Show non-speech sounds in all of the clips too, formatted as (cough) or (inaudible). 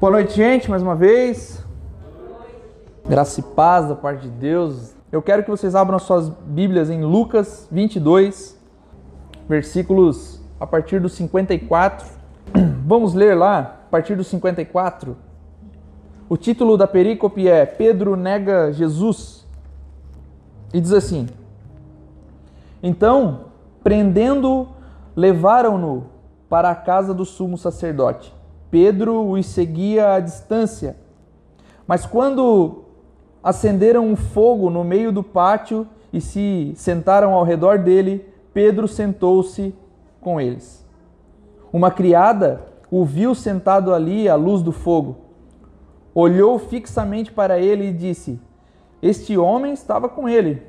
Boa noite, gente, mais uma vez. Graça e paz da parte de Deus. Eu quero que vocês abram suas Bíblias em Lucas 22, versículos a partir do 54. (clears throat) Vamos ler lá, a partir do 54. O título da perícope é Pedro nega Jesus. E diz assim: Então, prendendo, levaram-no para a casa do sumo sacerdote Pedro os seguia à distância. Mas quando acenderam um fogo no meio do pátio e se sentaram ao redor dele, Pedro sentou-se com eles. Uma criada o viu sentado ali à luz do fogo. Olhou fixamente para ele e disse: Este homem estava com ele.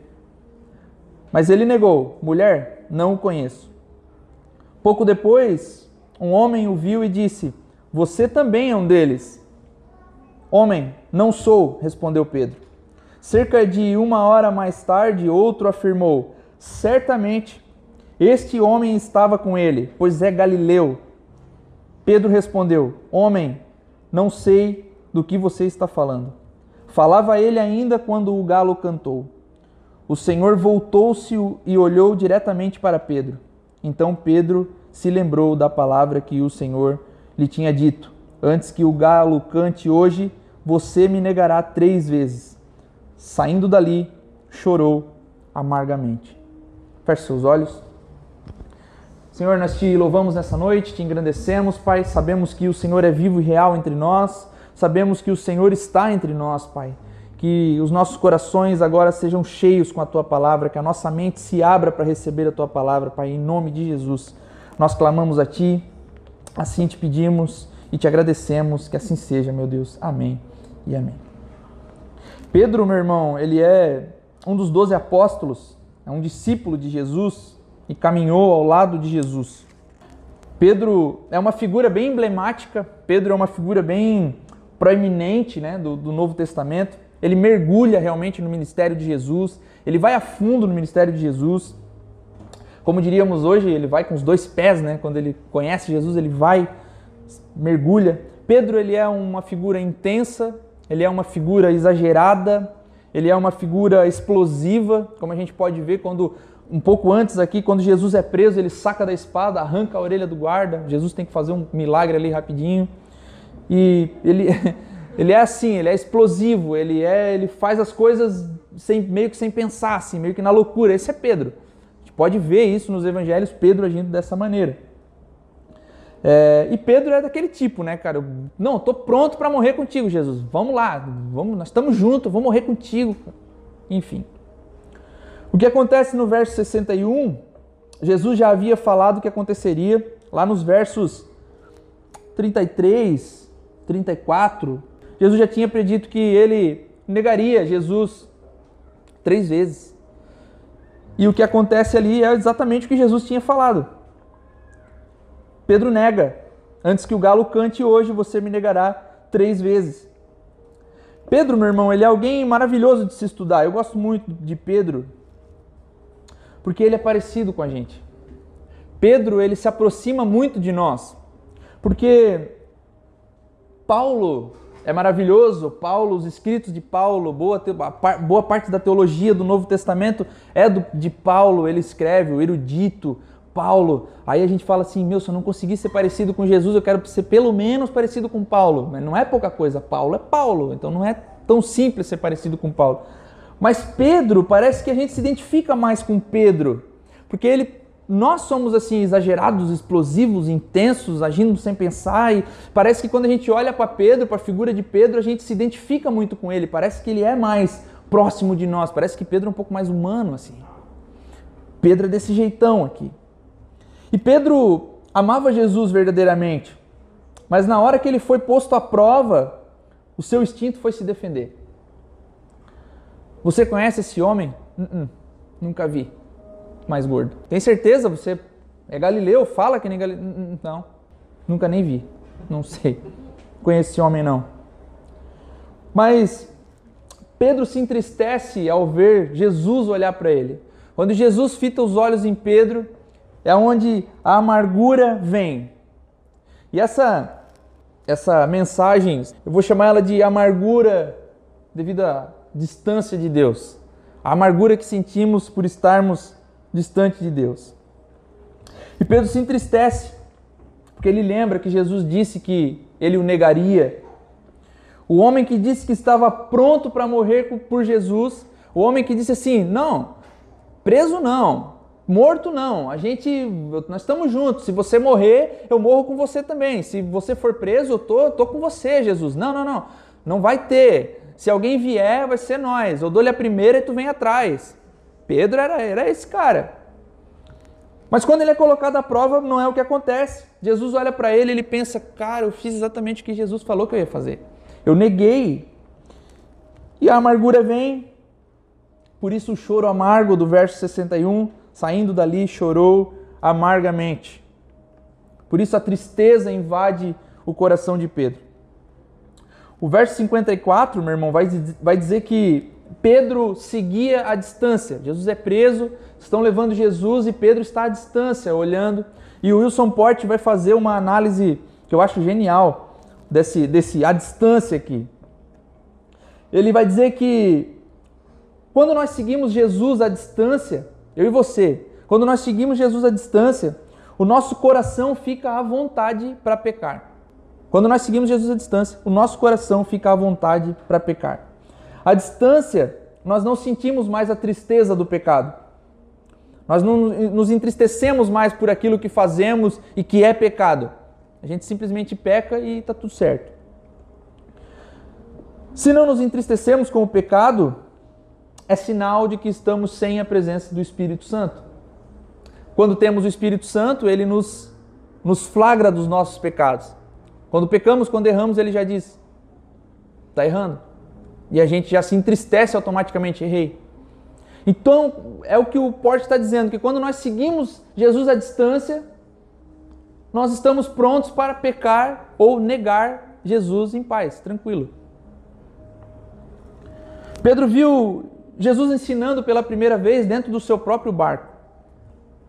Mas ele negou: Mulher, não o conheço. Pouco depois, um homem o viu e disse: você também é um deles. Homem, não sou, respondeu Pedro. Cerca de uma hora mais tarde, outro afirmou: Certamente este homem estava com ele, pois é galileu. Pedro respondeu: Homem, não sei do que você está falando. Falava ele ainda quando o galo cantou. O Senhor voltou-se e olhou diretamente para Pedro. Então Pedro se lembrou da palavra que o Senhor lhe tinha dito: Antes que o galo cante hoje, você me negará três vezes. Saindo dali, chorou amargamente. Feche seus olhos. Senhor, nós te louvamos nessa noite, te engrandecemos, Pai. Sabemos que o Senhor é vivo e real entre nós. Sabemos que o Senhor está entre nós, Pai. Que os nossos corações agora sejam cheios com a tua palavra, que a nossa mente se abra para receber a tua palavra, Pai, em nome de Jesus. Nós clamamos a ti, Assim te pedimos e te agradecemos que assim seja, meu Deus. Amém e amém. Pedro, meu irmão, ele é um dos doze apóstolos, é um discípulo de Jesus e caminhou ao lado de Jesus. Pedro é uma figura bem emblemática, Pedro é uma figura bem proeminente né, do, do Novo Testamento. Ele mergulha realmente no ministério de Jesus, ele vai a fundo no ministério de Jesus. Como diríamos hoje, ele vai com os dois pés, né? Quando ele conhece Jesus, ele vai, mergulha. Pedro, ele é uma figura intensa, ele é uma figura exagerada, ele é uma figura explosiva, como a gente pode ver quando um pouco antes aqui, quando Jesus é preso, ele saca da espada, arranca a orelha do guarda. Jesus tem que fazer um milagre ali rapidinho. E ele (laughs) ele é assim, ele é explosivo, ele é, ele faz as coisas sem, meio que sem pensar, assim, meio que na loucura. Esse é Pedro pode ver isso nos evangelhos, Pedro agindo dessa maneira. É, e Pedro é daquele tipo, né, cara? Não, estou pronto para morrer contigo, Jesus. Vamos lá, vamos, nós estamos juntos, vou morrer contigo. Enfim. O que acontece no verso 61, Jesus já havia falado o que aconteceria lá nos versos 33, 34. Jesus já tinha predito que ele negaria Jesus três vezes. E o que acontece ali é exatamente o que Jesus tinha falado. Pedro nega: Antes que o galo cante hoje, você me negará três vezes. Pedro, meu irmão, ele é alguém maravilhoso de se estudar. Eu gosto muito de Pedro, porque ele é parecido com a gente. Pedro, ele se aproxima muito de nós, porque Paulo é maravilhoso. Paulo, os escritos de Paulo, boa, boa parte da teologia do Novo Testamento é do, de Paulo. Ele escreve, o erudito Paulo. Aí a gente fala assim: meu, se eu não conseguir ser parecido com Jesus, eu quero ser pelo menos parecido com Paulo. Mas não é pouca coisa. Paulo é Paulo, então não é tão simples ser parecido com Paulo. Mas Pedro, parece que a gente se identifica mais com Pedro, porque ele nós somos assim exagerados, explosivos, intensos, agindo sem pensar e parece que quando a gente olha para Pedro, para a figura de Pedro, a gente se identifica muito com ele, parece que ele é mais próximo de nós, parece que Pedro é um pouco mais humano assim. Pedro é desse jeitão aqui. E Pedro amava Jesus verdadeiramente, mas na hora que ele foi posto à prova, o seu instinto foi se defender. Você conhece esse homem? Uh -uh, nunca vi mais gordo. Tem certeza? Você é galileu? Fala que nem galileu. Não, nunca nem vi. Não sei. Conheci esse homem não. Mas Pedro se entristece ao ver Jesus olhar para ele. Quando Jesus fita os olhos em Pedro, é onde a amargura vem. E essa essa mensagem, eu vou chamar ela de amargura devido à distância de Deus. A amargura que sentimos por estarmos distante de Deus. E Pedro se entristece, porque ele lembra que Jesus disse que ele o negaria. O homem que disse que estava pronto para morrer por Jesus, o homem que disse assim: "Não, preso não, morto não. A gente, nós estamos juntos. Se você morrer, eu morro com você também. Se você for preso, eu tô, tô com você, Jesus. Não, não, não. Não vai ter. Se alguém vier, vai ser nós. Eu dou-lhe a primeira e tu vem atrás. Pedro era, era esse cara. Mas quando ele é colocado à prova, não é o que acontece. Jesus olha para ele, ele pensa: "Cara, eu fiz exatamente o que Jesus falou que eu ia fazer. Eu neguei. E a amargura vem. Por isso o choro amargo do verso 61 Saindo dali, chorou amargamente. Por isso a tristeza invade o coração de Pedro. O verso 54, meu irmão, vai, vai dizer que Pedro seguia à distância. Jesus é preso, estão levando Jesus e Pedro está à distância, olhando. E o Wilson Porte vai fazer uma análise que eu acho genial desse, desse à distância aqui. Ele vai dizer que quando nós seguimos Jesus à distância, eu e você, quando nós seguimos Jesus à distância, o nosso coração fica à vontade para pecar. Quando nós seguimos Jesus à distância, o nosso coração fica à vontade para pecar. À distância, nós não sentimos mais a tristeza do pecado. Nós não nos entristecemos mais por aquilo que fazemos e que é pecado. A gente simplesmente peca e está tudo certo. Se não nos entristecemos com o pecado, é sinal de que estamos sem a presença do Espírito Santo. Quando temos o Espírito Santo, ele nos, nos flagra dos nossos pecados. Quando pecamos, quando erramos, ele já diz: está errando. E a gente já se entristece automaticamente, errei. Então, é o que o Porte está dizendo, que quando nós seguimos Jesus à distância, nós estamos prontos para pecar ou negar Jesus em paz, tranquilo. Pedro viu Jesus ensinando pela primeira vez dentro do seu próprio barco.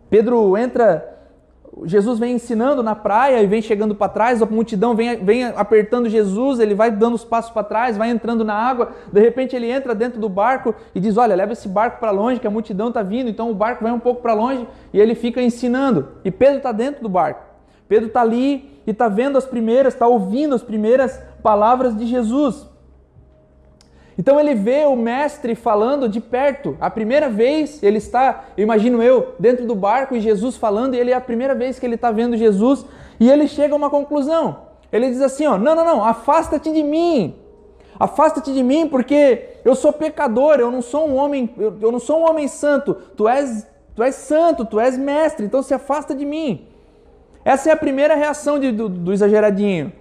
Pedro entra, Jesus vem ensinando na praia e vem chegando para trás, a multidão vem, vem apertando Jesus, ele vai dando os passos para trás, vai entrando na água, de repente ele entra dentro do barco e diz: Olha, leva esse barco para longe, que a multidão está vindo, então o barco vai um pouco para longe e ele fica ensinando. E Pedro está dentro do barco. Pedro está ali e está vendo as primeiras, está ouvindo as primeiras palavras de Jesus. Então ele vê o mestre falando de perto. A primeira vez ele está, imagino eu, dentro do barco e Jesus falando, e ele é a primeira vez que ele está vendo Jesus e ele chega a uma conclusão. Ele diz assim: ó, não, não, não, afasta-te de mim. Afasta-te de mim porque eu sou pecador, eu não sou um homem, eu, eu não sou um homem santo. Tu és, tu és santo, tu és mestre, então se afasta de mim. Essa é a primeira reação de, do, do exageradinho.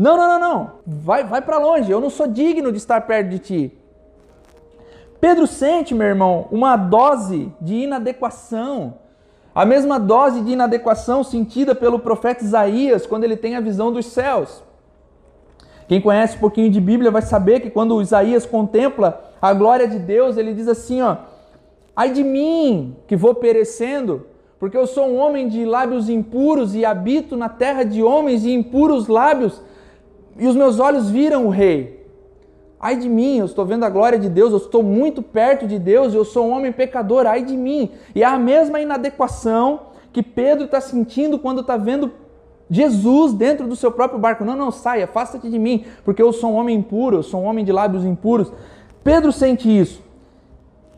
Não, não, não, não. Vai, vai para longe. Eu não sou digno de estar perto de ti. Pedro sente, meu irmão, uma dose de inadequação. A mesma dose de inadequação sentida pelo profeta Isaías quando ele tem a visão dos céus. Quem conhece um pouquinho de Bíblia vai saber que quando Isaías contempla a glória de Deus, ele diz assim, ó: Ai de mim, que vou perecendo, porque eu sou um homem de lábios impuros e habito na terra de homens de impuros lábios, e os meus olhos viram o rei. Ai de mim, eu estou vendo a glória de Deus, eu estou muito perto de Deus, eu sou um homem pecador, ai de mim. E é a mesma inadequação que Pedro está sentindo quando está vendo Jesus dentro do seu próprio barco. Não, não, sai, afasta-te de mim, porque eu sou um homem impuro, eu sou um homem de lábios impuros. Pedro sente isso.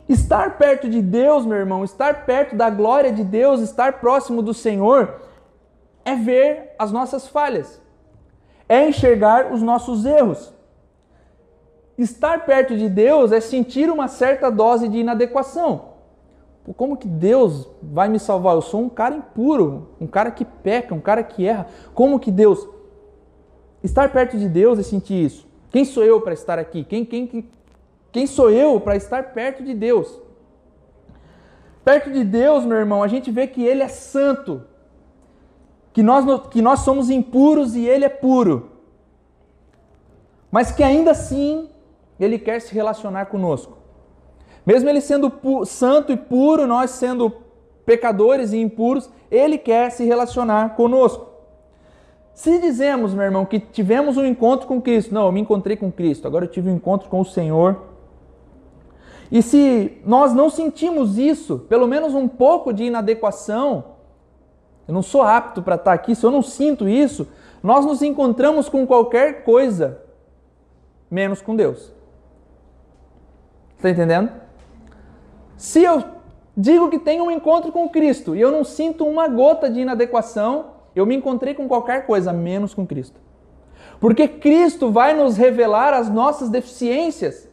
Estar perto de Deus, meu irmão, estar perto da glória de Deus, estar próximo do Senhor, é ver as nossas falhas é enxergar os nossos erros. Estar perto de Deus é sentir uma certa dose de inadequação. Como que Deus vai me salvar? Eu sou um cara impuro, um cara que peca, um cara que erra. Como que Deus. Estar perto de Deus é sentir isso. Quem sou eu para estar aqui? Quem, quem, quem sou eu para estar perto de Deus? Perto de Deus, meu irmão, a gente vê que Ele é santo que nós, que nós somos impuros e ele é puro. Mas que ainda assim ele quer se relacionar conosco. Mesmo ele sendo santo e puro, nós sendo pecadores e impuros, ele quer se relacionar conosco. Se dizemos, meu irmão, que tivemos um encontro com Cristo, não, eu me encontrei com Cristo, agora eu tive um encontro com o Senhor. E se nós não sentimos isso, pelo menos um pouco de inadequação, eu não sou apto para estar aqui, se eu não sinto isso, nós nos encontramos com qualquer coisa, menos com Deus. Está entendendo? Se eu digo que tenho um encontro com Cristo e eu não sinto uma gota de inadequação, eu me encontrei com qualquer coisa, menos com Cristo. Porque Cristo vai nos revelar as nossas deficiências.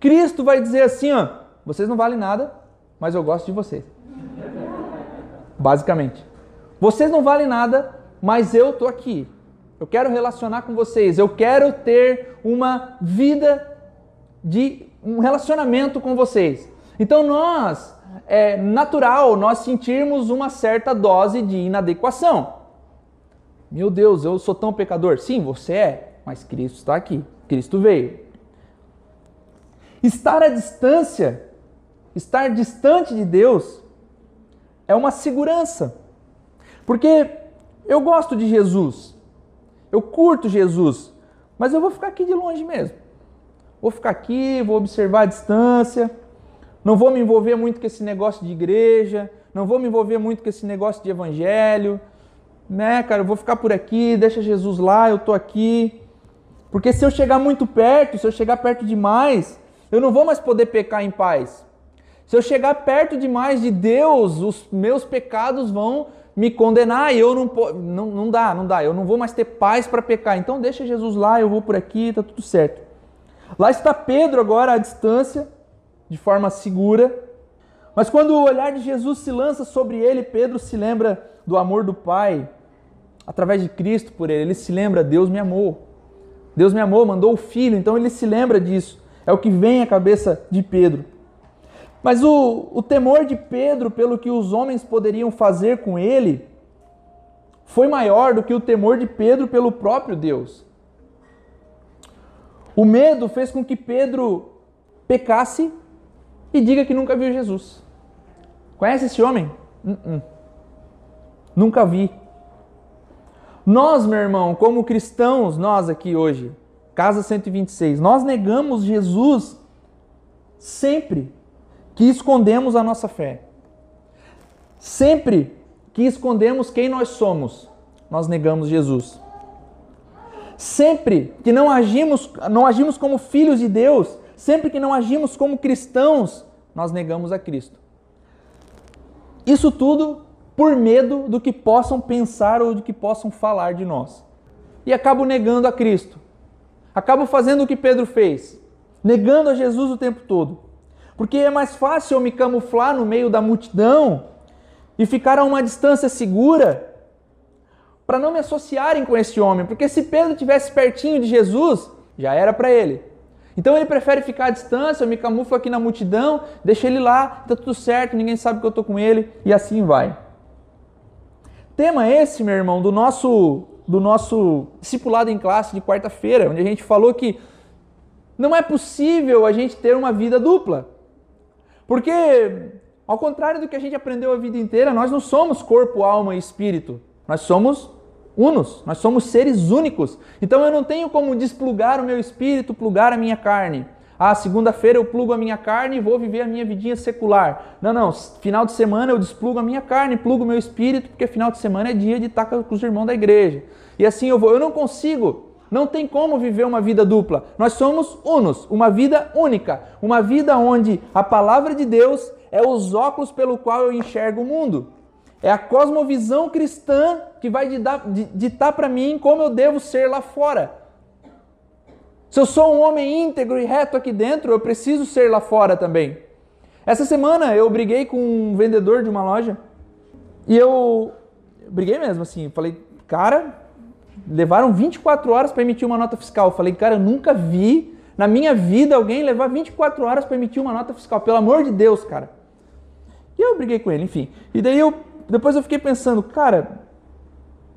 Cristo vai dizer assim, ó, vocês não valem nada, mas eu gosto de vocês. Basicamente. Vocês não valem nada, mas eu tô aqui. Eu quero relacionar com vocês. Eu quero ter uma vida de um relacionamento com vocês. Então nós é natural nós sentirmos uma certa dose de inadequação. Meu Deus, eu sou tão pecador. Sim, você é, mas Cristo está aqui. Cristo veio. Estar à distância, estar distante de Deus, é uma segurança. Porque eu gosto de Jesus, eu curto Jesus, mas eu vou ficar aqui de longe mesmo. Vou ficar aqui, vou observar a distância, não vou me envolver muito com esse negócio de igreja, não vou me envolver muito com esse negócio de evangelho, né, cara? Eu vou ficar por aqui, deixa Jesus lá, eu tô aqui. Porque se eu chegar muito perto, se eu chegar perto demais, eu não vou mais poder pecar em paz. Se eu chegar perto demais de Deus, os meus pecados vão me condenar e eu não, não, não dá, não dá. Eu não vou mais ter paz para pecar. Então deixa Jesus lá, eu vou por aqui, tá tudo certo. Lá está Pedro agora à distância, de forma segura. Mas quando o olhar de Jesus se lança sobre ele, Pedro se lembra do amor do Pai através de Cristo por ele. Ele se lembra, Deus me amou. Deus me amou, mandou o Filho, então ele se lembra disso. É o que vem à cabeça de Pedro. Mas o, o temor de Pedro pelo que os homens poderiam fazer com ele foi maior do que o temor de Pedro pelo próprio Deus. O medo fez com que Pedro pecasse e diga que nunca viu Jesus. Conhece esse homem? Uh -uh. Nunca vi. Nós, meu irmão, como cristãos, nós aqui hoje, Casa 126, nós negamos Jesus sempre que escondemos a nossa fé. Sempre que escondemos quem nós somos, nós negamos Jesus. Sempre que não agimos, não agimos como filhos de Deus, sempre que não agimos como cristãos, nós negamos a Cristo. Isso tudo por medo do que possam pensar ou do que possam falar de nós. E acabo negando a Cristo. Acabo fazendo o que Pedro fez, negando a Jesus o tempo todo. Porque é mais fácil eu me camuflar no meio da multidão e ficar a uma distância segura para não me associarem com esse homem. Porque se Pedro tivesse pertinho de Jesus, já era para ele. Então ele prefere ficar à distância, eu me camuflo aqui na multidão, deixa ele lá, tá tudo certo, ninguém sabe que eu tô com ele e assim vai. Tema esse, meu irmão, do nosso do nosso discipulado em classe de quarta-feira, onde a gente falou que não é possível a gente ter uma vida dupla. Porque, ao contrário do que a gente aprendeu a vida inteira, nós não somos corpo, alma e espírito. Nós somos unos, nós somos seres únicos. Então eu não tenho como desplugar o meu espírito, plugar a minha carne. Ah, segunda-feira eu plugo a minha carne e vou viver a minha vidinha secular. Não, não, final de semana eu desplugo a minha carne, plugo o meu espírito, porque final de semana é dia de estar com os irmãos da igreja. E assim eu vou. Eu não consigo não tem como viver uma vida dupla. Nós somos unos, uma vida única, uma vida onde a palavra de Deus é os óculos pelo qual eu enxergo o mundo. É a cosmovisão cristã que vai ditar para mim como eu devo ser lá fora. Se eu sou um homem íntegro e reto aqui dentro, eu preciso ser lá fora também. Essa semana eu briguei com um vendedor de uma loja e eu briguei mesmo assim, falei, cara, levaram 24 horas para emitir uma nota fiscal. Eu falei, cara, eu nunca vi na minha vida alguém levar 24 horas para emitir uma nota fiscal. Pelo amor de Deus, cara. E eu briguei com ele, enfim. E daí eu depois eu fiquei pensando, cara,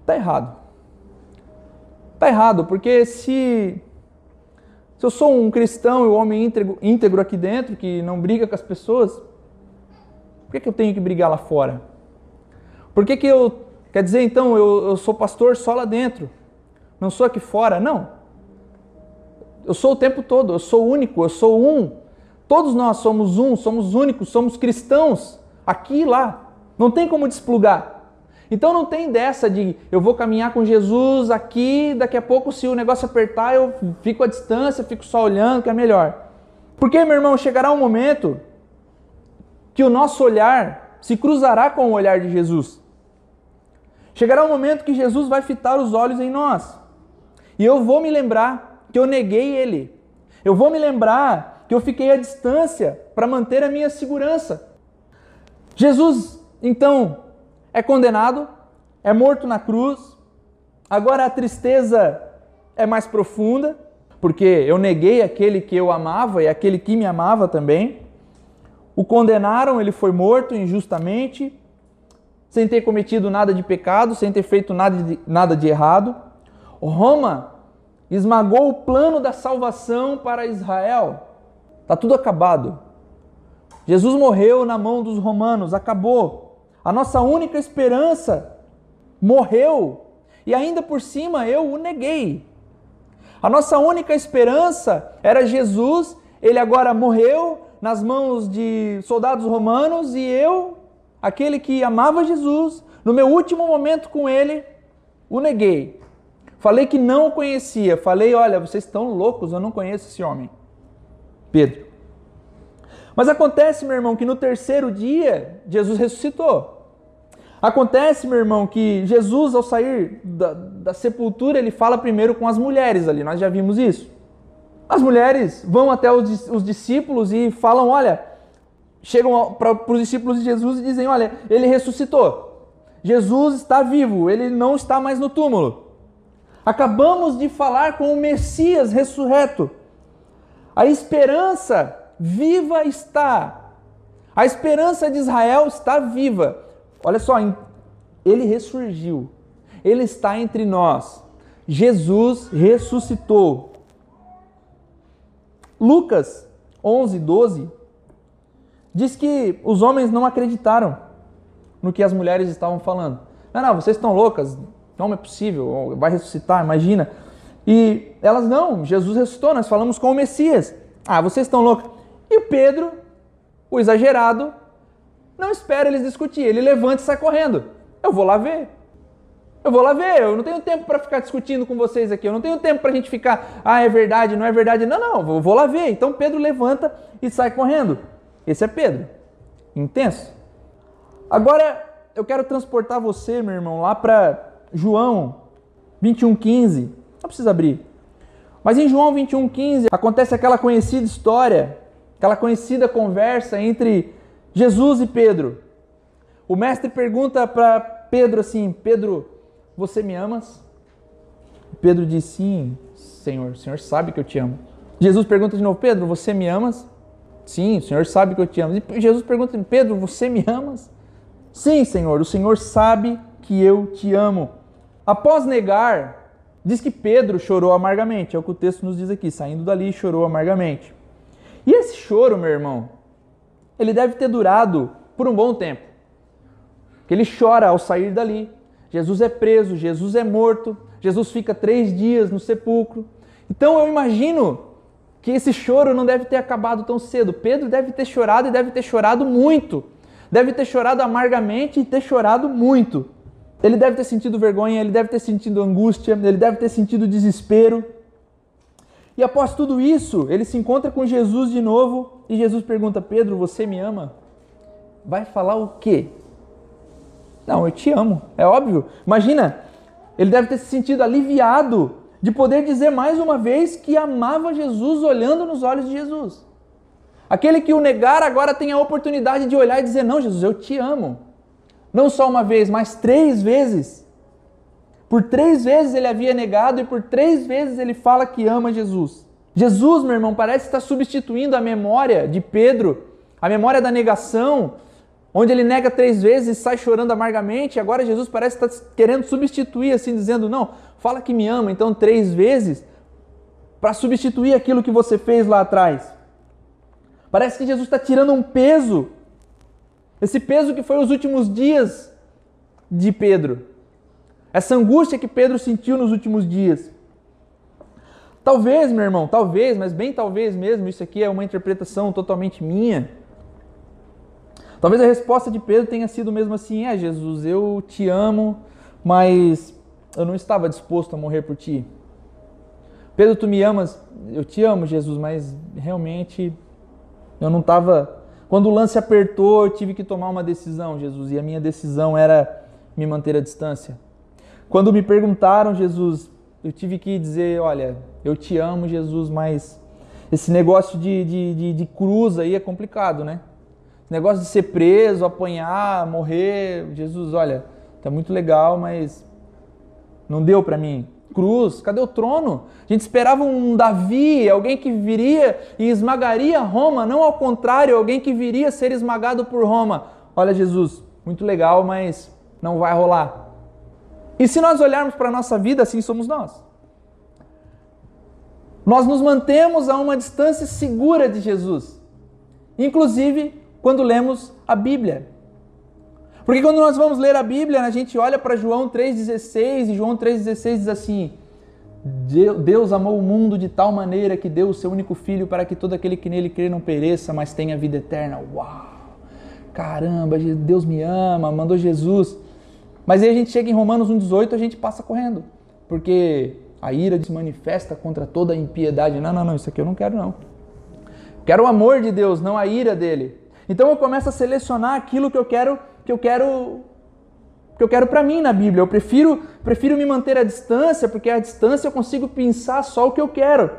tá errado. Tá errado, porque se se eu sou um cristão e um homem íntegro, íntegro aqui dentro, que não briga com as pessoas, por que, que eu tenho que brigar lá fora? Por que, que eu Quer dizer, então, eu, eu sou pastor só lá dentro, não sou aqui fora. Não. Eu sou o tempo todo, eu sou único, eu sou um. Todos nós somos um, somos únicos, somos cristãos, aqui e lá. Não tem como desplugar. Então não tem dessa de eu vou caminhar com Jesus aqui, daqui a pouco, se o negócio apertar, eu fico à distância, fico só olhando, que é melhor. Porque, meu irmão, chegará um momento que o nosso olhar se cruzará com o olhar de Jesus. Chegará um momento que Jesus vai fitar os olhos em nós. E eu vou me lembrar que eu neguei ele. Eu vou me lembrar que eu fiquei à distância para manter a minha segurança. Jesus, então, é condenado, é morto na cruz. Agora a tristeza é mais profunda, porque eu neguei aquele que eu amava e aquele que me amava também. O condenaram, ele foi morto injustamente, sem ter cometido nada de pecado, sem ter feito nada de, nada de errado. Roma esmagou o plano da salvação para Israel. Está tudo acabado. Jesus morreu na mão dos romanos, acabou. A nossa única esperança morreu e ainda por cima eu o neguei. A nossa única esperança era Jesus, ele agora morreu nas mãos de soldados romanos e eu, aquele que amava Jesus, no meu último momento com ele, o neguei. Falei que não o conhecia. Falei, olha, vocês estão loucos, eu não conheço esse homem. Pedro. Mas acontece, meu irmão, que no terceiro dia Jesus ressuscitou. Acontece, meu irmão, que Jesus, ao sair da, da, sepultura, ele fala primeiro com as mulheres ali, nós já vimos isso. As mulheres vão até os, os discípulos e falam: olha, chegam para os discípulos de Jesus e dizem: olha, ele ressuscitou. Jesus está vivo, ele não está mais no túmulo. Acabamos de falar com o Messias ressurreto. A esperança viva está. A esperança de Israel está viva. Olha só, ele ressurgiu. Ele está entre nós. Jesus ressuscitou. Lucas 11, 12 diz que os homens não acreditaram no que as mulheres estavam falando. Não, não, vocês estão loucas, não é possível, vai ressuscitar, imagina. E elas, não, Jesus ressuscitou, nós falamos com o Messias. Ah, vocês estão loucas. E Pedro, o exagerado, não espera eles discutir. Ele levanta e sai correndo. Eu vou lá ver. Eu vou lá ver. Eu não tenho tempo para ficar discutindo com vocês aqui. Eu não tenho tempo para a gente ficar, ah, é verdade, não é verdade. Não, não, eu vou lá ver. Então Pedro levanta e sai correndo. Esse é Pedro. Intenso. Agora eu quero transportar você, meu irmão, lá para João 21,15. Não precisa abrir. Mas em João 21,15 acontece aquela conhecida história, aquela conhecida conversa entre Jesus e Pedro. O mestre pergunta para Pedro assim: Pedro, você me amas? Pedro diz: Sim, Senhor, o Senhor sabe que eu te amo. Jesus pergunta de novo: Pedro, você me amas? Sim, o Senhor sabe que eu te amo. E Jesus pergunta: Pedro, você me amas? Sim, Senhor, o Senhor sabe que eu te amo. Após negar, diz que Pedro chorou amargamente. É o que o texto nos diz aqui: saindo dali, chorou amargamente. E esse choro, meu irmão, ele deve ter durado por um bom tempo. Ele chora ao sair dali. Jesus é preso, Jesus é morto, Jesus fica três dias no sepulcro. Então eu imagino que esse choro não deve ter acabado tão cedo. Pedro deve ter chorado e deve ter chorado muito. Deve ter chorado amargamente e ter chorado muito. Ele deve ter sentido vergonha, ele deve ter sentido angústia, ele deve ter sentido desespero. E após tudo isso, ele se encontra com Jesus de novo e Jesus pergunta: Pedro, você me ama? Vai falar o quê? Não, eu te amo, é óbvio. Imagina, ele deve ter se sentido aliviado de poder dizer mais uma vez que amava Jesus olhando nos olhos de Jesus. Aquele que o negar agora tem a oportunidade de olhar e dizer: Não, Jesus, eu te amo. Não só uma vez, mas três vezes. Por três vezes ele havia negado e por três vezes ele fala que ama Jesus. Jesus, meu irmão, parece estar substituindo a memória de Pedro, a memória da negação, onde ele nega três vezes e sai chorando amargamente. Agora Jesus parece estar querendo substituir, assim, dizendo: Não, fala que me ama, então três vezes, para substituir aquilo que você fez lá atrás. Parece que Jesus está tirando um peso, esse peso que foi os últimos dias de Pedro essa angústia que Pedro sentiu nos últimos dias. Talvez, meu irmão, talvez, mas bem talvez mesmo, isso aqui é uma interpretação totalmente minha. Talvez a resposta de Pedro tenha sido mesmo assim: é, Jesus, eu te amo, mas eu não estava disposto a morrer por ti. Pedro, tu me amas, eu te amo, Jesus, mas realmente eu não estava. Quando o lance apertou, eu tive que tomar uma decisão, Jesus, e a minha decisão era me manter à distância. Quando me perguntaram, Jesus, eu tive que dizer: olha, eu te amo, Jesus, mas esse negócio de, de, de, de cruz aí é complicado, né? Esse negócio de ser preso, apanhar, morrer, Jesus, olha, tá muito legal, mas não deu para mim. Cruz, cadê o trono? A gente esperava um Davi, alguém que viria e esmagaria Roma, não ao contrário, alguém que viria ser esmagado por Roma. Olha, Jesus, muito legal, mas não vai rolar. E se nós olharmos para a nossa vida, assim somos nós. Nós nos mantemos a uma distância segura de Jesus, inclusive quando lemos a Bíblia. Porque quando nós vamos ler a Bíblia, a gente olha para João 3,16 e João 3,16 diz assim: Deus amou o mundo de tal maneira que deu o seu único filho para que todo aquele que nele crê não pereça, mas tenha vida eterna. Uau! Caramba, Deus me ama, mandou Jesus. Mas aí a gente chega em Romanos 1,18 a gente passa correndo. Porque a ira se manifesta contra toda a impiedade. Não, não, não, isso aqui eu não quero não. Quero o amor de Deus, não a ira dele. Então eu começo a selecionar aquilo que eu quero que eu quero que eu quero para mim na Bíblia. Eu prefiro prefiro me manter à distância, porque à distância eu consigo pensar só o que eu quero.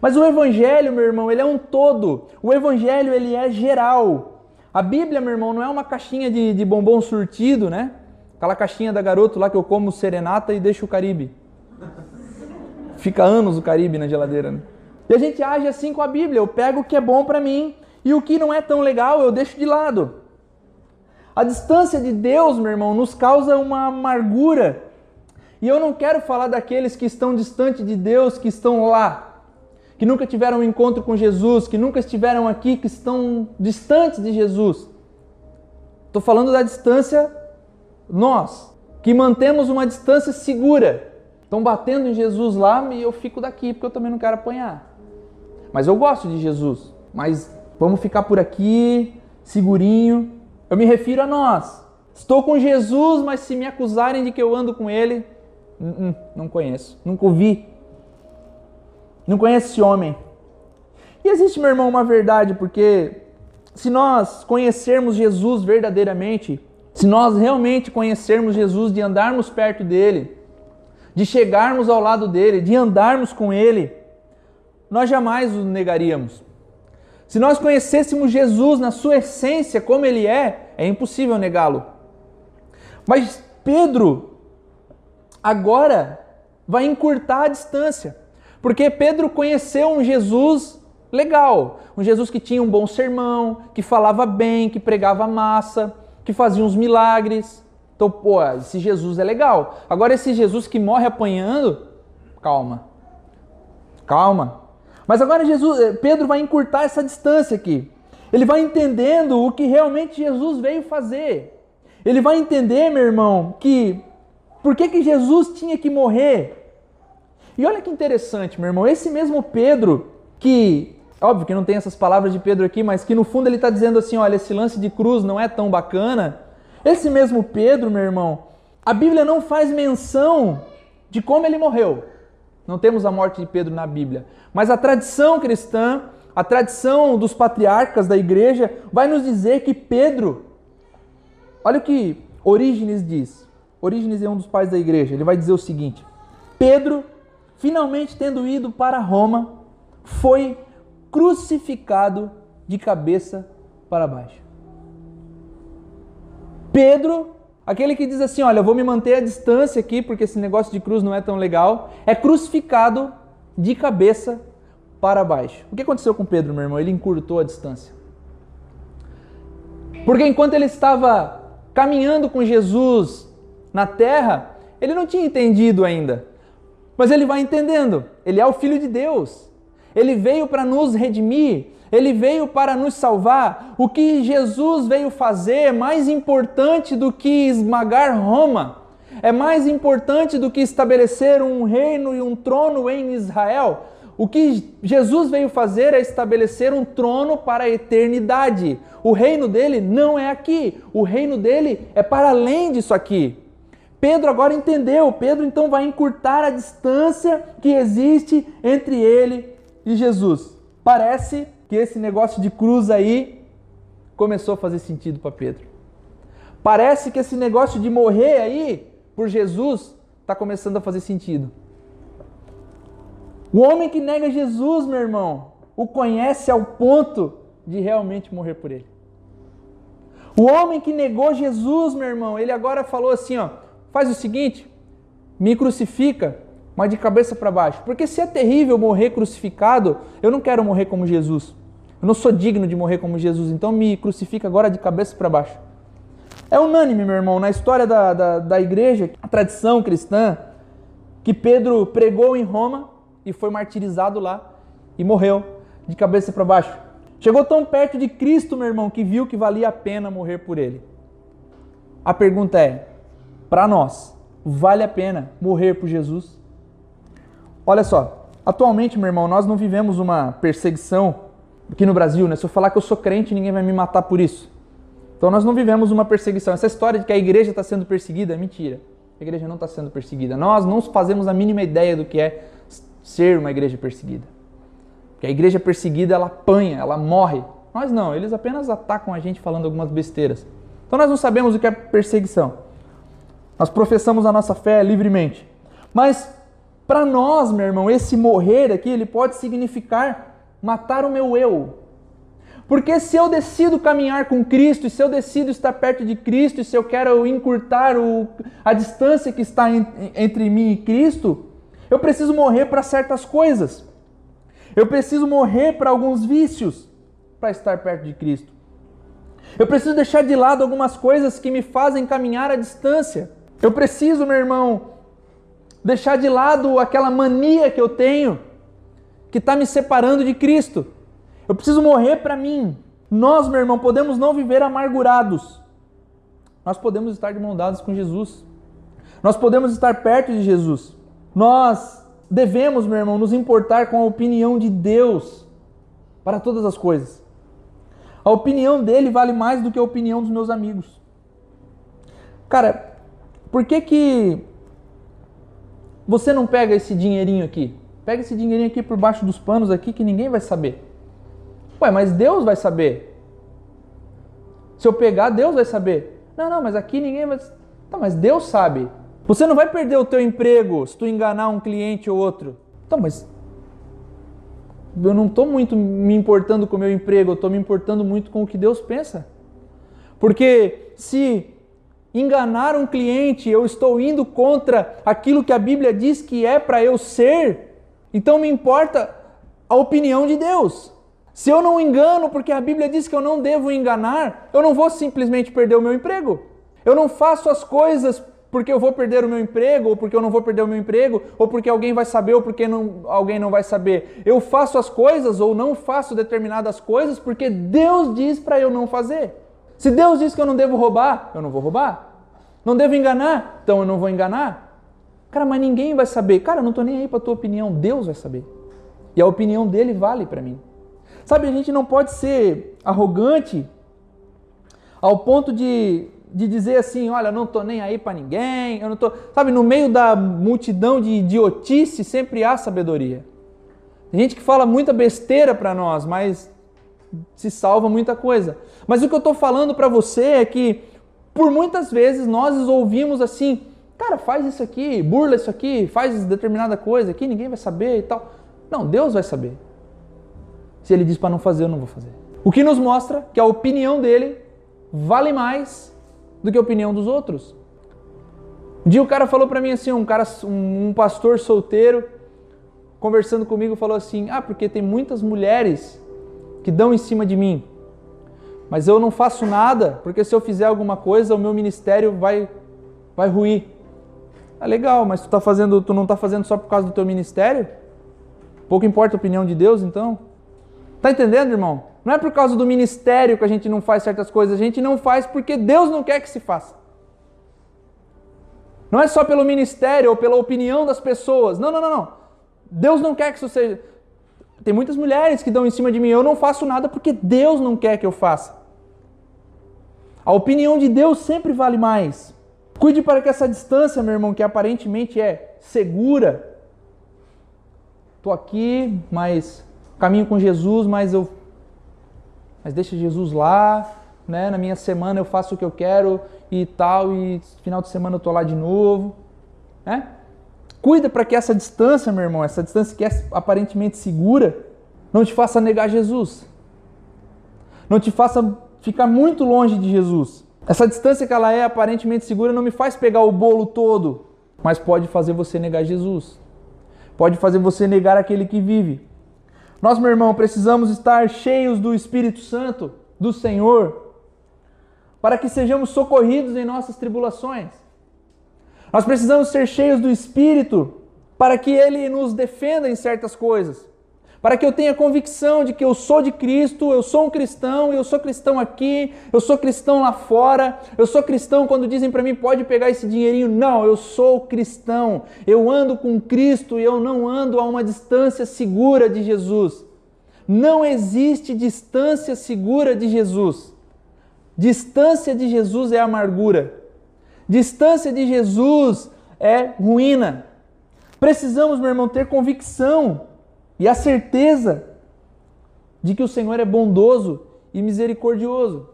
Mas o evangelho, meu irmão, ele é um todo. O evangelho ele é geral. A Bíblia, meu irmão, não é uma caixinha de, de bombom surtido, né? Aquela caixinha da garoto lá que eu como serenata e deixo o Caribe. Fica anos o Caribe na geladeira. Né? E a gente age assim com a Bíblia. Eu pego o que é bom para mim e o que não é tão legal eu deixo de lado. A distância de Deus, meu irmão, nos causa uma amargura. E eu não quero falar daqueles que estão distante de Deus, que estão lá, que nunca tiveram um encontro com Jesus, que nunca estiveram aqui, que estão distantes de Jesus. Estou falando da distância nós, que mantemos uma distância segura. Estão batendo em Jesus lá e eu fico daqui porque eu também não quero apanhar. Mas eu gosto de Jesus. Mas vamos ficar por aqui, segurinho, eu me refiro a nós. Estou com Jesus, mas se me acusarem de que eu ando com ele, não, não conheço, nunca ouvi. Não conheço esse homem. E existe, meu irmão, uma verdade, porque se nós conhecermos Jesus verdadeiramente, se nós realmente conhecermos Jesus, de andarmos perto dele, de chegarmos ao lado dele, de andarmos com ele, nós jamais o negaríamos. Se nós conhecêssemos Jesus na sua essência, como ele é, é impossível negá-lo. Mas Pedro agora vai encurtar a distância, porque Pedro conheceu um Jesus legal, um Jesus que tinha um bom sermão, que falava bem, que pregava massa, que fazia uns milagres. Então, pô, esse Jesus é legal. Agora, esse Jesus que morre apanhando, calma. Calma. Mas agora Jesus, eh, Pedro vai encurtar essa distância aqui. Ele vai entendendo o que realmente Jesus veio fazer. Ele vai entender, meu irmão, que por que, que Jesus tinha que morrer. E olha que interessante, meu irmão, esse mesmo Pedro, que, óbvio que não tem essas palavras de Pedro aqui, mas que no fundo ele está dizendo assim: olha, esse lance de cruz não é tão bacana. Esse mesmo Pedro, meu irmão, a Bíblia não faz menção de como ele morreu. Não temos a morte de Pedro na Bíblia. Mas a tradição cristã, a tradição dos patriarcas da igreja, vai nos dizer que Pedro. Olha o que Orígenes diz. Orígenes é um dos pais da igreja. Ele vai dizer o seguinte: Pedro, finalmente tendo ido para Roma, foi crucificado de cabeça para baixo. Pedro Aquele que diz assim: Olha, eu vou me manter à distância aqui porque esse negócio de cruz não é tão legal, é crucificado de cabeça para baixo. O que aconteceu com Pedro, meu irmão? Ele encurtou a distância. Porque enquanto ele estava caminhando com Jesus na terra, ele não tinha entendido ainda. Mas ele vai entendendo. Ele é o Filho de Deus. Ele veio para nos redimir. Ele veio para nos salvar. O que Jesus veio fazer é mais importante do que esmagar Roma, é mais importante do que estabelecer um reino e um trono em Israel. O que Jesus veio fazer é estabelecer um trono para a eternidade. O reino dele não é aqui, o reino dele é para além disso aqui. Pedro agora entendeu. Pedro então vai encurtar a distância que existe entre ele e Jesus. Parece que esse negócio de cruz aí começou a fazer sentido para Pedro. Parece que esse negócio de morrer aí por Jesus está começando a fazer sentido. O homem que nega Jesus, meu irmão, o conhece ao ponto de realmente morrer por ele. O homem que negou Jesus, meu irmão, ele agora falou assim, ó, faz o seguinte, me crucifica, mas de cabeça para baixo. Porque se é terrível morrer crucificado, eu não quero morrer como Jesus. Não sou digno de morrer como Jesus, então me crucifica agora de cabeça para baixo. É unânime, meu irmão, na história da, da, da igreja, a tradição cristã, que Pedro pregou em Roma e foi martirizado lá e morreu de cabeça para baixo. Chegou tão perto de Cristo, meu irmão, que viu que valia a pena morrer por ele. A pergunta é: para nós, vale a pena morrer por Jesus? Olha só, atualmente, meu irmão, nós não vivemos uma perseguição aqui no Brasil, né? Se eu falar que eu sou crente, ninguém vai me matar por isso. Então nós não vivemos uma perseguição. Essa história de que a igreja está sendo perseguida é mentira. A igreja não está sendo perseguida. Nós não fazemos a mínima ideia do que é ser uma igreja perseguida. Porque a igreja perseguida, ela apanha, ela morre. Nós não, eles apenas atacam a gente falando algumas besteiras. Então nós não sabemos o que é perseguição. Nós professamos a nossa fé livremente. Mas para nós, meu irmão, esse morrer aqui, ele pode significar matar o meu eu. Porque se eu decido caminhar com Cristo, e se eu decido estar perto de Cristo, e se eu quero encurtar o, a distância que está em, entre mim e Cristo, eu preciso morrer para certas coisas. Eu preciso morrer para alguns vícios para estar perto de Cristo. Eu preciso deixar de lado algumas coisas que me fazem caminhar à distância. Eu preciso, meu irmão, deixar de lado aquela mania que eu tenho que está me separando de Cristo. Eu preciso morrer para mim. Nós, meu irmão, podemos não viver amargurados. Nós podemos estar de mão dadas com Jesus. Nós podemos estar perto de Jesus. Nós devemos, meu irmão, nos importar com a opinião de Deus para todas as coisas. A opinião dele vale mais do que a opinião dos meus amigos. Cara, por que que você não pega esse dinheirinho aqui? Pega esse dinheirinho aqui por baixo dos panos aqui que ninguém vai saber. Ué, mas Deus vai saber. Se eu pegar, Deus vai saber. Não, não, mas aqui ninguém vai. Tá, mas Deus sabe. Você não vai perder o teu emprego se tu enganar um cliente ou outro. Então, mas eu não estou muito me importando com o meu emprego, eu estou me importando muito com o que Deus pensa. Porque se enganar um cliente, eu estou indo contra aquilo que a Bíblia diz que é para eu ser, então me importa a opinião de Deus. Se eu não engano, porque a Bíblia diz que eu não devo enganar, eu não vou simplesmente perder o meu emprego. Eu não faço as coisas porque eu vou perder o meu emprego, ou porque eu não vou perder o meu emprego, ou porque alguém vai saber, ou porque não, alguém não vai saber. Eu faço as coisas ou não faço determinadas coisas porque Deus diz para eu não fazer. Se Deus diz que eu não devo roubar, eu não vou roubar. Não devo enganar, então eu não vou enganar. Cara, mas ninguém vai saber. Cara, eu não estou nem aí para tua opinião, Deus vai saber. E a opinião dele vale para mim. Sabe, a gente não pode ser arrogante ao ponto de de dizer assim, olha, não tô nem aí para ninguém, eu não tô, sabe, no meio da multidão de idiotice sempre há sabedoria. Tem gente que fala muita besteira para nós, mas se salva muita coisa. Mas o que eu estou falando para você é que por muitas vezes nós ouvimos assim, cara, faz isso aqui, burla isso aqui, faz determinada coisa aqui, ninguém vai saber e tal. Não, Deus vai saber. Se ele diz para não fazer, eu não vou fazer. O que nos mostra que a opinião dele vale mais do que a opinião dos outros. Um dia o cara falou para mim assim, um cara, um pastor solteiro, conversando comigo, falou assim: "Ah, porque tem muitas mulheres que dão em cima de mim. Mas eu não faço nada, porque se eu fizer alguma coisa, o meu ministério vai vai ruir". Ah, legal, mas tu tá fazendo, tu não tá fazendo só por causa do teu ministério? Pouco importa a opinião de Deus, então? Tá entendendo, irmão? Não é por causa do ministério que a gente não faz certas coisas, a gente não faz porque Deus não quer que se faça. Não é só pelo ministério ou pela opinião das pessoas. Não, não, não, não. Deus não quer que isso seja. Tem muitas mulheres que dão em cima de mim. Eu não faço nada porque Deus não quer que eu faça. A opinião de Deus sempre vale mais. Cuide para que essa distância, meu irmão, que aparentemente é segura. Estou aqui, mas caminho com Jesus, mas eu. Mas deixa Jesus lá, né? Na minha semana eu faço o que eu quero e tal, e final de semana eu tô lá de novo, né? Cuida para que essa distância, meu irmão, essa distância que é aparentemente segura, não te faça negar Jesus. Não te faça ficar muito longe de Jesus. Essa distância que ela é aparentemente segura não me faz pegar o bolo todo, mas pode fazer você negar Jesus. Pode fazer você negar aquele que vive. Nós, meu irmão, precisamos estar cheios do Espírito Santo, do Senhor, para que sejamos socorridos em nossas tribulações. Nós precisamos ser cheios do Espírito para que Ele nos defenda em certas coisas. Para que eu tenha convicção de que eu sou de Cristo, eu sou um cristão, eu sou cristão aqui, eu sou cristão lá fora, eu sou cristão quando dizem para mim pode pegar esse dinheirinho. Não, eu sou cristão. Eu ando com Cristo e eu não ando a uma distância segura de Jesus. Não existe distância segura de Jesus. Distância de Jesus é amargura. Distância de Jesus é ruína. Precisamos, meu irmão, ter convicção e a certeza de que o Senhor é bondoso e misericordioso.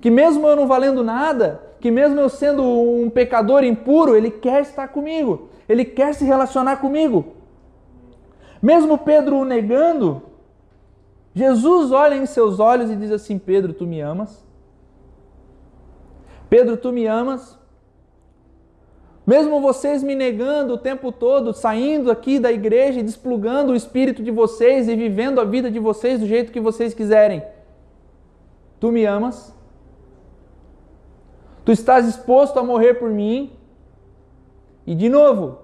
Que mesmo eu não valendo nada, que mesmo eu sendo um pecador impuro, Ele quer estar comigo, Ele quer se relacionar comigo. Mesmo Pedro o negando, Jesus olha em seus olhos e diz assim: Pedro, tu me amas? Pedro, tu me amas? Mesmo vocês me negando o tempo todo, saindo aqui da igreja e desplugando o espírito de vocês e vivendo a vida de vocês do jeito que vocês quiserem, tu me amas? Tu estás disposto a morrer por mim? E de novo,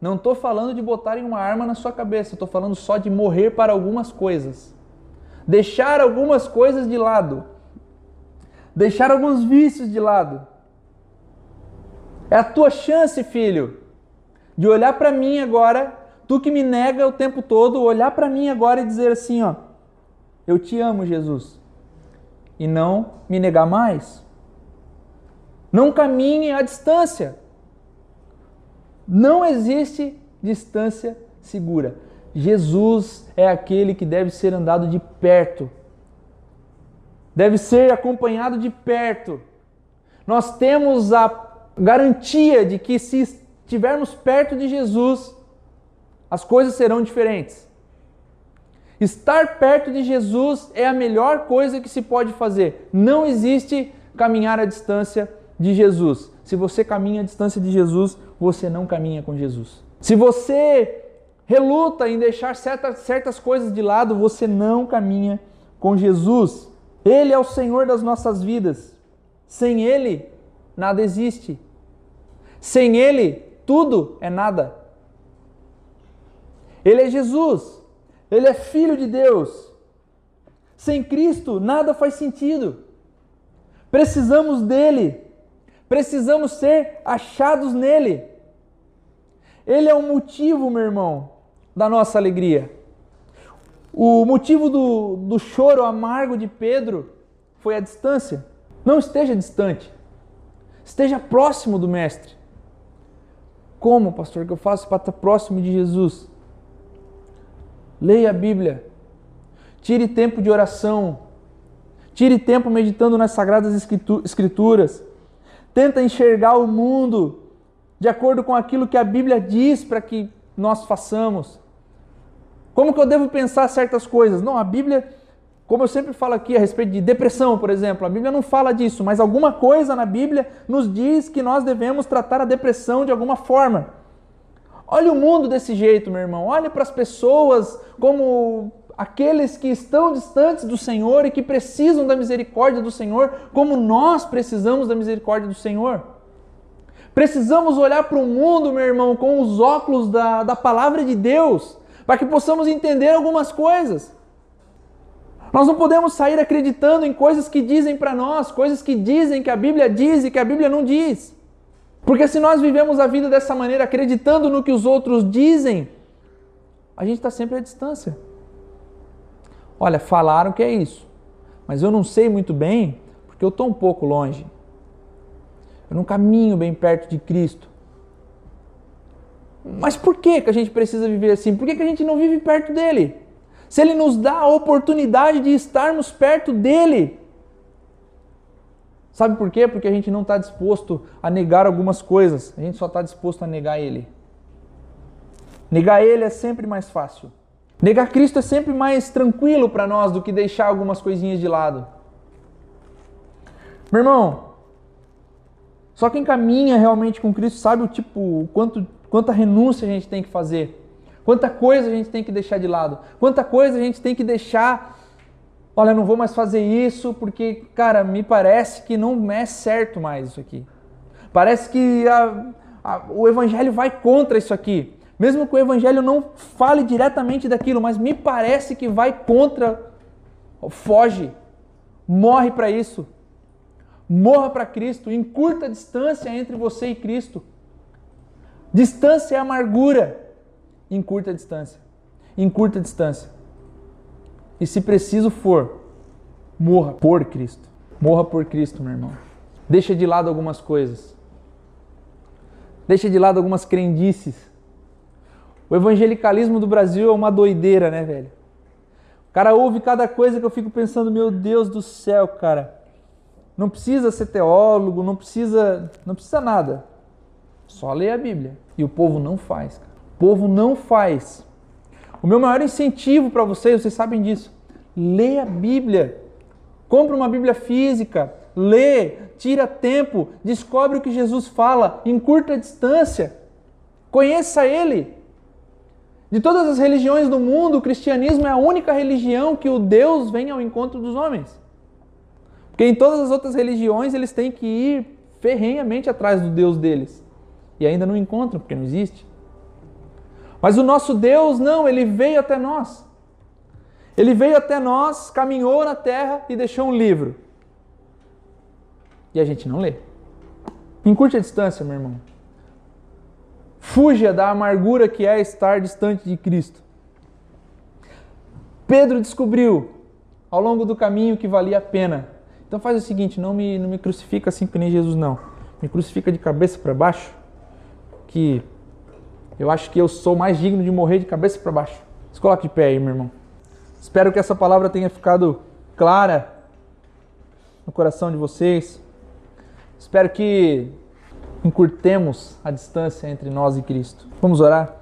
não estou falando de botarem uma arma na sua cabeça, estou falando só de morrer para algumas coisas. Deixar algumas coisas de lado deixar alguns vícios de lado. É a tua chance, filho, de olhar para mim agora, tu que me nega o tempo todo, olhar para mim agora e dizer assim, ó, eu te amo, Jesus. E não me negar mais. Não caminhe à distância. Não existe distância segura. Jesus é aquele que deve ser andado de perto deve ser acompanhado de perto. Nós temos a garantia de que se estivermos perto de Jesus, as coisas serão diferentes. Estar perto de Jesus é a melhor coisa que se pode fazer. Não existe caminhar à distância de Jesus. Se você caminha à distância de Jesus, você não caminha com Jesus. Se você reluta em deixar certas, certas coisas de lado, você não caminha com Jesus. Ele é o Senhor das nossas vidas. Sem Ele, nada existe. Sem Ele, tudo é nada. Ele é Jesus. Ele é Filho de Deus. Sem Cristo, nada faz sentido. Precisamos dele. Precisamos ser achados nele. Ele é o motivo, meu irmão, da nossa alegria. O motivo do, do choro amargo de Pedro foi a distância. Não esteja distante. Esteja próximo do Mestre. Como, pastor, que eu faço para estar próximo de Jesus? Leia a Bíblia. Tire tempo de oração. Tire tempo meditando nas sagradas escrituras. Tenta enxergar o mundo de acordo com aquilo que a Bíblia diz para que nós façamos. Como que eu devo pensar certas coisas? Não, a Bíblia, como eu sempre falo aqui a respeito de depressão, por exemplo, a Bíblia não fala disso, mas alguma coisa na Bíblia nos diz que nós devemos tratar a depressão de alguma forma. Olha o mundo desse jeito, meu irmão. Olha para as pessoas como aqueles que estão distantes do Senhor e que precisam da misericórdia do Senhor, como nós precisamos da misericórdia do Senhor. Precisamos olhar para o mundo, meu irmão, com os óculos da, da palavra de Deus para que possamos entender algumas coisas. Nós não podemos sair acreditando em coisas que dizem para nós, coisas que dizem que a Bíblia diz e que a Bíblia não diz. Porque se nós vivemos a vida dessa maneira, acreditando no que os outros dizem, a gente está sempre à distância. Olha, falaram que é isso, mas eu não sei muito bem porque eu estou um pouco longe. Eu não caminho bem perto de Cristo. Mas por que, que a gente precisa viver assim? Por que, que a gente não vive perto dele? Se ele nos dá a oportunidade de estarmos perto dele. Sabe por quê? Porque a gente não está disposto a negar algumas coisas, a gente só está disposto a negar ele. Negar ele é sempre mais fácil. Negar Cristo é sempre mais tranquilo para nós do que deixar algumas coisinhas de lado. Meu irmão, só quem caminha realmente com Cristo sabe o tipo, o quanto, quanta renúncia a gente tem que fazer, quanta coisa a gente tem que deixar de lado, quanta coisa a gente tem que deixar. Olha, não vou mais fazer isso porque, cara, me parece que não é certo mais isso aqui. Parece que a, a, o evangelho vai contra isso aqui. Mesmo que o evangelho não fale diretamente daquilo, mas me parece que vai contra. Foge. Morre para isso. Morra para Cristo, encurta a distância entre você e Cristo. Distância é amargura. Encurta a distância. Encurta a distância. E se preciso for, morra por Cristo. Morra por Cristo, meu irmão. Deixa de lado algumas coisas. Deixa de lado algumas crendices. O evangelicalismo do Brasil é uma doideira, né, velho? O cara ouve cada coisa que eu fico pensando, meu Deus do céu, cara. Não precisa ser teólogo, não precisa, não precisa nada. Só ler a Bíblia. E o povo não faz. Cara. O povo não faz. O meu maior incentivo para vocês, vocês sabem disso. Lê a Bíblia. Compre uma Bíblia física, lê, tira tempo, descobre o que Jesus fala, encurta a distância. Conheça ele. De todas as religiões do mundo, o cristianismo é a única religião que o Deus vem ao encontro dos homens. Porque em todas as outras religiões eles têm que ir ferrenhamente atrás do Deus deles. E ainda não encontram, porque não existe. Mas o nosso Deus não, ele veio até nós. Ele veio até nós, caminhou na terra e deixou um livro. E a gente não lê. Encurte a distância, meu irmão. Fuja da amargura que é estar distante de Cristo. Pedro descobriu ao longo do caminho que valia a pena então faz o seguinte, não me, não me crucifica assim que nem Jesus não. Me crucifica de cabeça para baixo, que eu acho que eu sou mais digno de morrer de cabeça para baixo. Se coloque de pé aí, meu irmão. Espero que essa palavra tenha ficado clara no coração de vocês. Espero que encurtemos a distância entre nós e Cristo. Vamos orar?